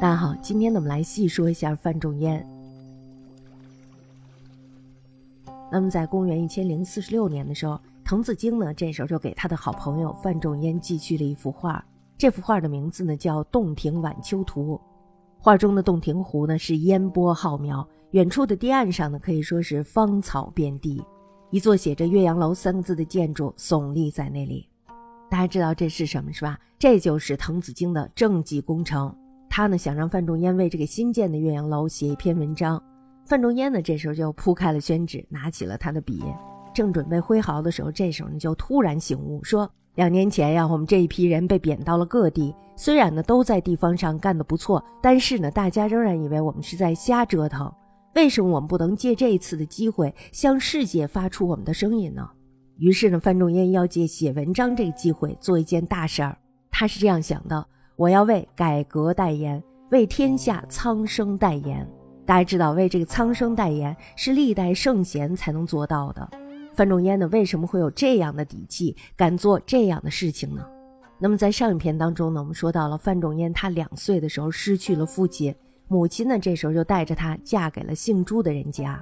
大家好，今天呢，我们来细说一下范仲淹。那么，在公元一千零四十六年的时候，滕子京呢，这时候就给他的好朋友范仲淹寄去了一幅画。这幅画的名字呢，叫《洞庭晚秋图》。画中的洞庭湖呢，是烟波浩渺，远处的堤岸上呢，可以说是芳草遍地。一座写着“岳阳楼”三个字的建筑耸立在那里。大家知道这是什么是吧？这就是滕子京的政绩工程。他呢想让范仲淹为这个新建的岳阳楼写一篇文章。范仲淹呢这时候就铺开了宣纸，拿起了他的笔，正准备挥毫的时候，这时候呢就突然醒悟，说：两年前呀，我们这一批人被贬到了各地，虽然呢都在地方上干得不错，但是呢大家仍然以为我们是在瞎折腾。为什么我们不能借这一次的机会向世界发出我们的声音呢？于是呢，范仲淹要借写文章这个机会做一件大事儿。他是这样想的：我要为改革代言，为天下苍生代言。大家知道，为这个苍生代言是历代圣贤才能做到的。范仲淹呢，为什么会有这样的底气，敢做这样的事情呢？那么在上一篇当中呢，我们说到了范仲淹，他两岁的时候失去了父亲，母亲呢这时候就带着他嫁给了姓朱的人家。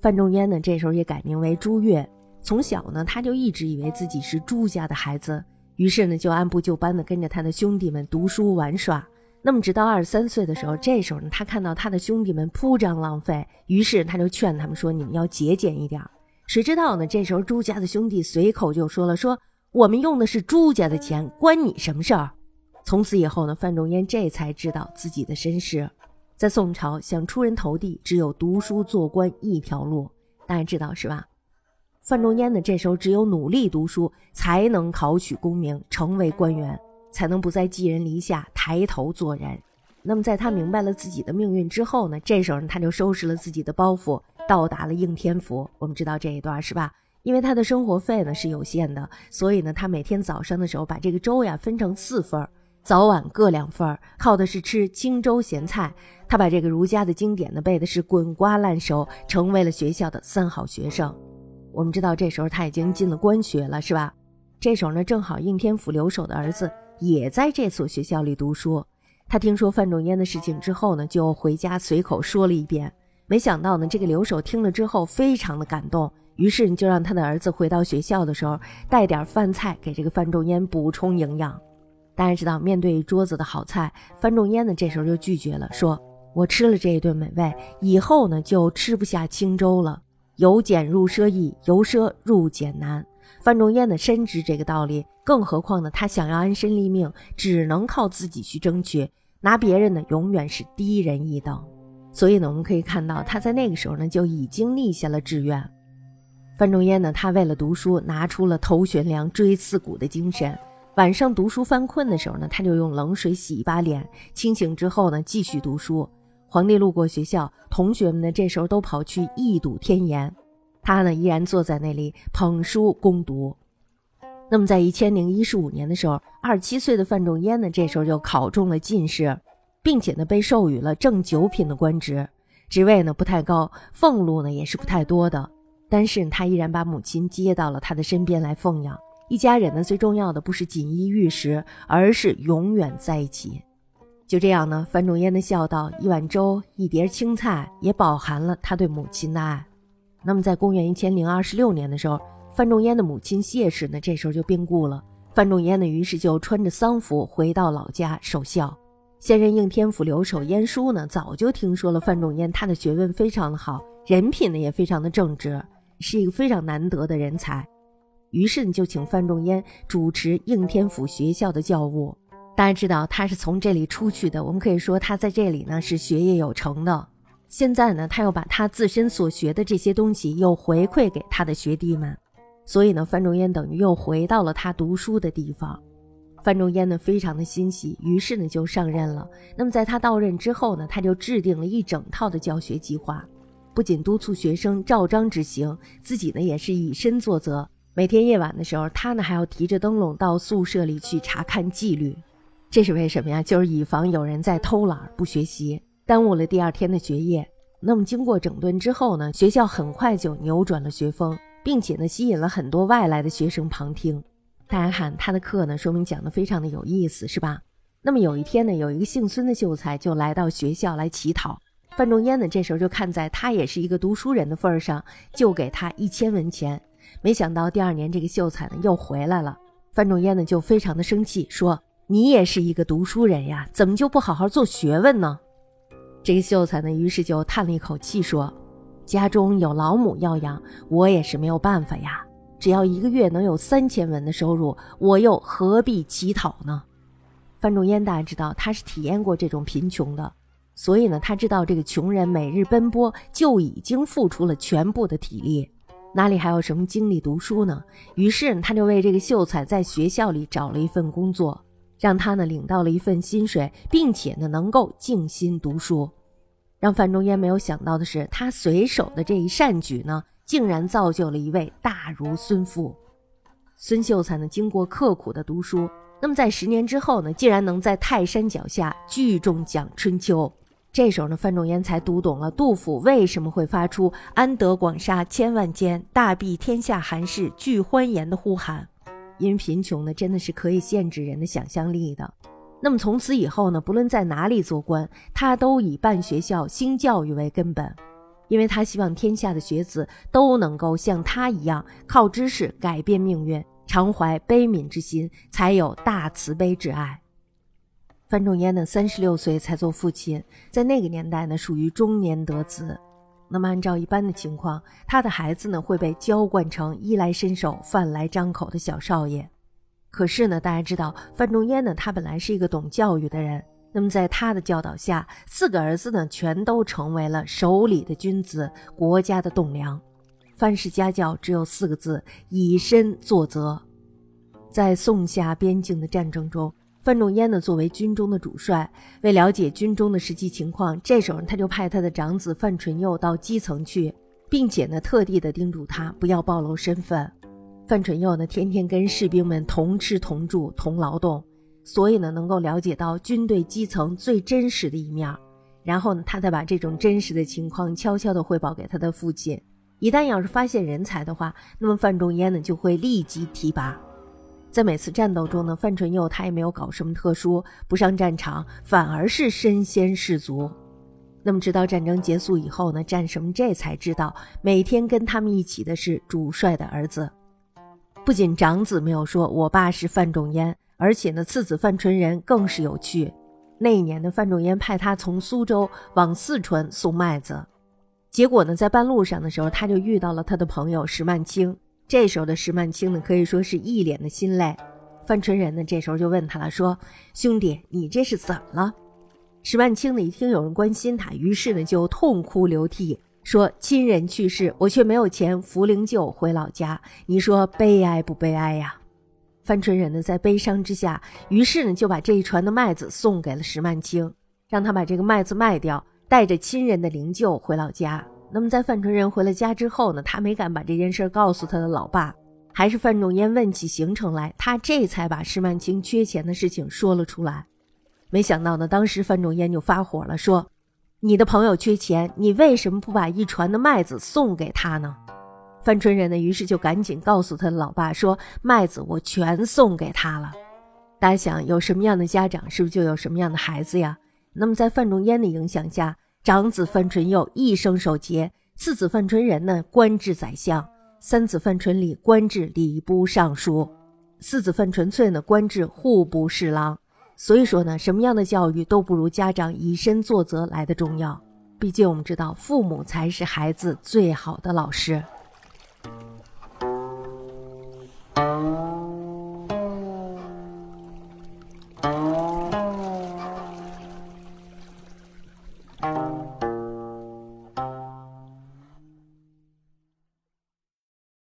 范仲淹呢这时候也改名为朱越。从小呢，他就一直以为自己是朱家的孩子，于是呢，就按部就班的跟着他的兄弟们读书玩耍。那么，直到二十三岁的时候，这时候呢，他看到他的兄弟们铺张浪费，于是他就劝他们说：“你们要节俭一点。”谁知道呢？这时候朱家的兄弟随口就说了：“说我们用的是朱家的钱，关你什么事儿？”从此以后呢，范仲淹这才知道自己的身世。在宋朝，想出人头地，只有读书做官一条路，大家知道是吧？范仲淹呢，这时候只有努力读书，才能考取功名，成为官员，才能不再寄人篱下，抬头做人。那么，在他明白了自己的命运之后呢，这时候呢，他就收拾了自己的包袱，到达了应天府。我们知道这一段是吧？因为他的生活费呢是有限的，所以呢，他每天早上的时候把这个粥呀分成四份，早晚各两份，靠的是吃清粥咸菜。他把这个儒家的经典呢背的是滚瓜烂熟，成为了学校的三好学生。我们知道这时候他已经进了官学了，是吧？这时候呢，正好应天府留守的儿子也在这所学校里读书。他听说范仲淹的事情之后呢，就回家随口说了一遍。没想到呢，这个留守听了之后非常的感动，于是就让他的儿子回到学校的时候带点饭菜给这个范仲淹补充营养。大家知道，面对桌子的好菜，范仲淹呢这时候就拒绝了，说：“我吃了这一顿美味，以后呢就吃不下清粥了。”由俭入奢易，由奢入俭难。范仲淹呢深知这个道理，更何况呢，他想要安身立命，只能靠自己去争取，拿别人呢永远是低人一等。所以呢，我们可以看到他在那个时候呢就已经立下了志愿。范仲淹呢，他为了读书，拿出了头悬梁锥刺股的精神。晚上读书犯困的时候呢，他就用冷水洗一把脸，清醒之后呢，继续读书。皇帝路过学校，同学们呢这时候都跑去一睹天颜，他呢依然坐在那里捧书攻读。那么在一千零一十五年的时候，二十七岁的范仲淹呢这时候就考中了进士，并且呢被授予了正九品的官职，职位呢不太高，俸禄呢也是不太多的，但是他依然把母亲接到了他的身边来奉养。一家人呢最重要的不是锦衣玉食，而是永远在一起。就这样呢，范仲淹的孝道，一碗粥，一碟青菜，也饱含了他对母亲的爱。那么，在公元一千零二十六年的时候，范仲淹的母亲谢氏呢，这时候就病故了。范仲淹呢，于是就穿着丧服回到老家守孝。现任应天府留守晏殊呢，早就听说了范仲淹，他的学问非常的好，人品呢也非常的正直，是一个非常难得的人才。于是呢，就请范仲淹主持应天府学校的教务。大家知道他是从这里出去的，我们可以说他在这里呢是学业有成的。现在呢，他又把他自身所学的这些东西又回馈给他的学弟们，所以呢，范仲淹等于又回到了他读书的地方。范仲淹呢非常的欣喜，于是呢就上任了。那么在他到任之后呢，他就制定了一整套的教学计划，不仅督促学生照章执行，自己呢也是以身作则。每天夜晚的时候，他呢还要提着灯笼到宿舍里去查看纪律。这是为什么呀？就是以防有人在偷懒不学习，耽误了第二天的学业。那么经过整顿之后呢，学校很快就扭转了学风，并且呢，吸引了很多外来的学生旁听。大家看他的课呢，说明讲的非常的有意思，是吧？那么有一天呢，有一个姓孙的秀才就来到学校来乞讨。范仲淹呢，这时候就看在他也是一个读书人的份儿上，就给他一千文钱。没想到第二年这个秀才呢又回来了，范仲淹呢就非常的生气，说：“你也是一个读书人呀，怎么就不好好做学问呢？”这个秀才呢，于是就叹了一口气说：“家中有老母要养，我也是没有办法呀。只要一个月能有三千文的收入，我又何必乞讨呢？”范仲淹大家知道，他是体验过这种贫穷的，所以呢，他知道这个穷人每日奔波就已经付出了全部的体力，哪里还有什么精力读书呢？于是他就为这个秀才在学校里找了一份工作，让他呢领到了一份薪水，并且呢能够静心读书。让范仲淹没有想到的是，他随手的这一善举呢，竟然造就了一位大儒孙父。孙秀才呢，经过刻苦的读书。那么在十年之后呢，竟然能在泰山脚下聚众讲春秋。这时候呢，范仲淹才读懂了杜甫为什么会发出“安得广厦千万间，大庇天下寒士俱欢颜”的呼喊。因为贫穷呢，真的是可以限制人的想象力的。那么从此以后呢，不论在哪里做官，他都以办学校、兴教育为根本，因为他希望天下的学子都能够像他一样，靠知识改变命运。常怀悲悯之心，才有大慈悲之爱。范仲淹呢，三十六岁才做父亲，在那个年代呢，属于中年得子。那么按照一般的情况，他的孩子呢会被娇惯成衣来伸手、饭来张口的小少爷。可是呢，大家知道范仲淹呢，他本来是一个懂教育的人。那么在他的教导下，四个儿子呢，全都成为了守礼的君子，国家的栋梁。范氏家教只有四个字：以身作则。在宋夏边境的战争中，范仲淹呢作为军中的主帅，为了解军中的实际情况，这时候他就派他的长子范纯佑到基层去，并且呢特地的叮嘱他不要暴露身份。范纯佑呢天天跟士兵们同吃同住同劳动，所以呢能够了解到军队基层最真实的一面。然后呢他再把这种真实的情况悄悄地汇报给他的父亲。一旦要是发现人才的话，那么范仲淹呢就会立即提拔。在每次战斗中呢，范纯佑他也没有搞什么特殊，不上战场，反而是身先士卒。那么直到战争结束以后呢，战神这才知道，每天跟他们一起的是主帅的儿子。不仅长子没有说我爸是范仲淹，而且呢，次子范纯仁更是有趣。那一年呢，范仲淹派他从苏州往四川送麦子。结果呢，在半路上的时候，他就遇到了他的朋友石曼青。这时候的石曼青呢，可以说是一脸的心累。范纯仁呢，这时候就问他了，说：“兄弟，你这是怎么了？”石曼青呢，一听有人关心他，于是呢就痛哭流涕，说：“亲人去世，我却没有钱扶灵柩回老家，你说悲哀不悲哀呀？”范纯仁呢，在悲伤之下，于是呢就把这一船的麦子送给了石曼青，让他把这个麦子卖掉。带着亲人的灵柩回老家。那么在范纯仁回了家之后呢，他没敢把这件事告诉他的老爸，还是范仲淹问起行程来，他这才把施曼青缺钱的事情说了出来。没想到呢，当时范仲淹就发火了，说：“你的朋友缺钱，你为什么不把一船的麦子送给他呢？”范纯仁呢，于是就赶紧告诉他的老爸说：“麦子我全送给他了。”大家想，有什么样的家长，是不是就有什么样的孩子呀？那么，在范仲淹的影响下，长子范纯佑一生守节，次子范纯仁呢官至宰相，三子范纯礼官至礼部尚书，四子范纯粹呢官至户部侍郎。所以说呢，什么样的教育都不如家长以身作则来的重要。毕竟我们知道，父母才是孩子最好的老师。